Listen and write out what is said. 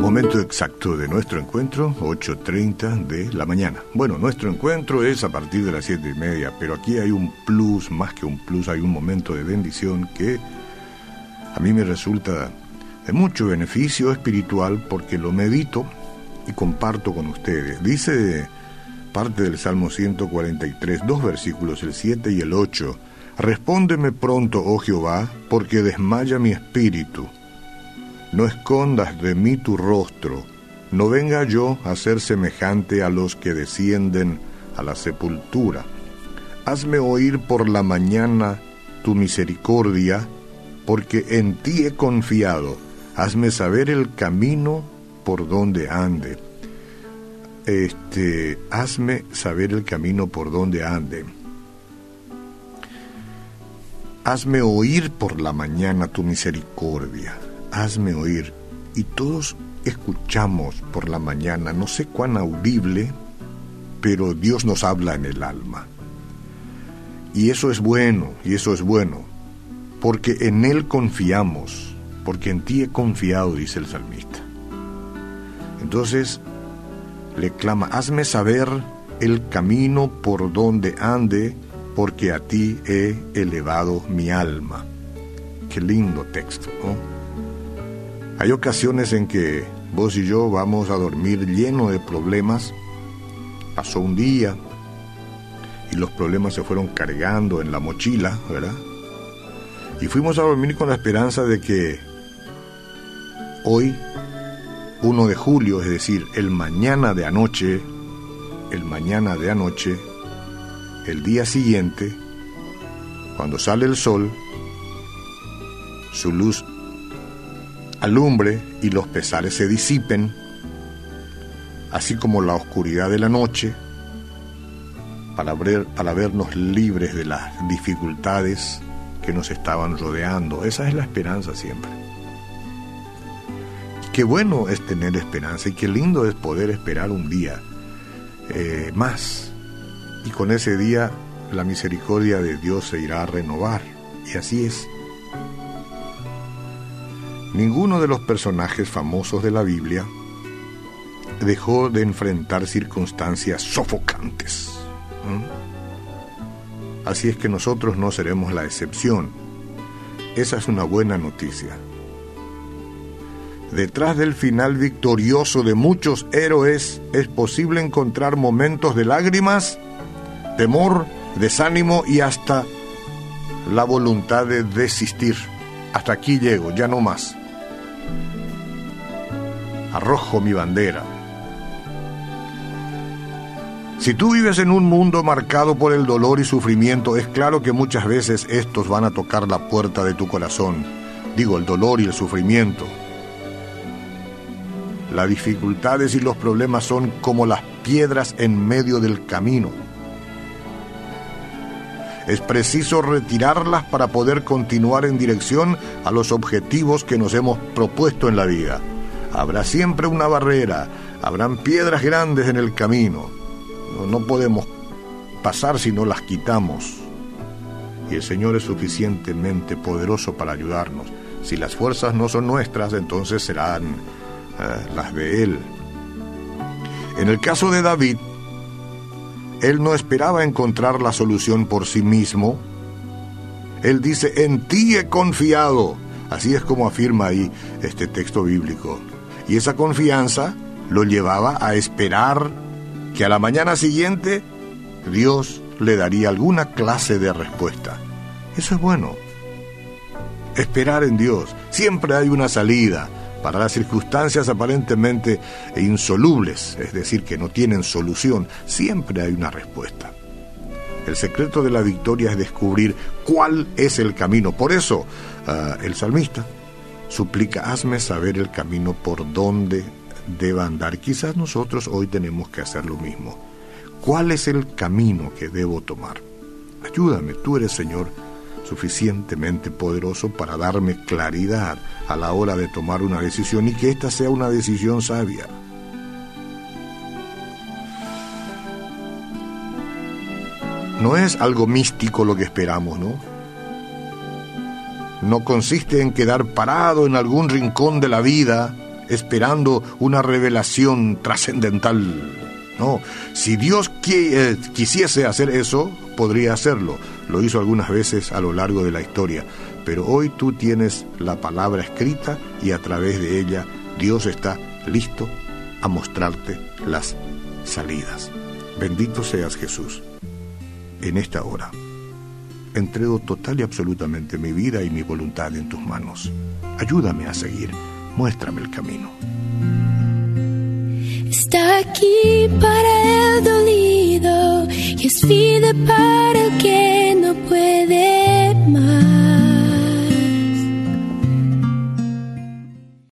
Momento exacto de nuestro encuentro, 8.30 de la mañana. Bueno, nuestro encuentro es a partir de las 7 y media, pero aquí hay un plus, más que un plus, hay un momento de bendición que a mí me resulta de mucho beneficio espiritual porque lo medito y comparto con ustedes. Dice parte del Salmo 143, dos versículos, el 7 y el 8. Respóndeme pronto, oh Jehová, porque desmaya mi espíritu. No escondas de mí tu rostro, no venga yo a ser semejante a los que descienden a la sepultura. Hazme oír por la mañana tu misericordia, porque en ti he confiado. Hazme saber el camino por donde ande. Este, hazme saber el camino por donde ande. Hazme oír por la mañana tu misericordia. Hazme oír. Y todos escuchamos por la mañana, no sé cuán audible, pero Dios nos habla en el alma. Y eso es bueno, y eso es bueno, porque en Él confiamos, porque en ti he confiado, dice el salmista. Entonces le clama, hazme saber el camino por donde ande, porque a ti he elevado mi alma. Qué lindo texto, ¿no? Hay ocasiones en que vos y yo vamos a dormir lleno de problemas. Pasó un día y los problemas se fueron cargando en la mochila, ¿verdad? Y fuimos a dormir con la esperanza de que hoy 1 de julio, es decir, el mañana de anoche, el mañana de anoche, el día siguiente, cuando sale el sol, su luz alumbre y los pesares se disipen, así como la oscuridad de la noche, para, ver, para vernos libres de las dificultades que nos estaban rodeando. Esa es la esperanza siempre. Qué bueno es tener esperanza y qué lindo es poder esperar un día eh, más. Y con ese día la misericordia de Dios se irá a renovar. Y así es. Ninguno de los personajes famosos de la Biblia dejó de enfrentar circunstancias sofocantes. Así es que nosotros no seremos la excepción. Esa es una buena noticia. Detrás del final victorioso de muchos héroes es posible encontrar momentos de lágrimas, temor, desánimo y hasta la voluntad de desistir. Hasta aquí llego, ya no más. Arrojo mi bandera. Si tú vives en un mundo marcado por el dolor y sufrimiento, es claro que muchas veces estos van a tocar la puerta de tu corazón. Digo, el dolor y el sufrimiento. Las dificultades y los problemas son como las piedras en medio del camino. Es preciso retirarlas para poder continuar en dirección a los objetivos que nos hemos propuesto en la vida. Habrá siempre una barrera, habrán piedras grandes en el camino. No, podemos pasar si no las quitamos. Y el Señor es suficientemente poderoso para ayudarnos. Si las fuerzas no son nuestras, entonces serán eh, las de él. En el caso de David, él no esperaba encontrar la solución por sí mismo. Él dice, en ti he confiado. Así es como afirma ahí este texto bíblico. Y esa confianza lo llevaba a esperar que a la mañana siguiente Dios le daría alguna clase de respuesta. Eso es bueno. Esperar en Dios. Siempre hay una salida para las circunstancias aparentemente insolubles, es decir, que no tienen solución, siempre hay una respuesta. El secreto de la victoria es descubrir cuál es el camino. Por eso ah, el salmista suplica, hazme saber el camino por donde deba andar. Quizás nosotros hoy tenemos que hacer lo mismo. ¿Cuál es el camino que debo tomar? Ayúdame, tú eres Señor suficientemente poderoso para darme claridad a la hora de tomar una decisión y que ésta sea una decisión sabia. No es algo místico lo que esperamos, ¿no? no consiste en quedar parado en algún rincón de la vida esperando una revelación trascendental. No, si Dios eh, quisiese hacer eso, podría hacerlo. Lo hizo algunas veces a lo largo de la historia. Pero hoy tú tienes la palabra escrita y a través de ella Dios está listo a mostrarte las salidas. Bendito seas Jesús. En esta hora entrego total y absolutamente mi vida y mi voluntad en tus manos. Ayúdame a seguir, muéstrame el camino. Está aquí para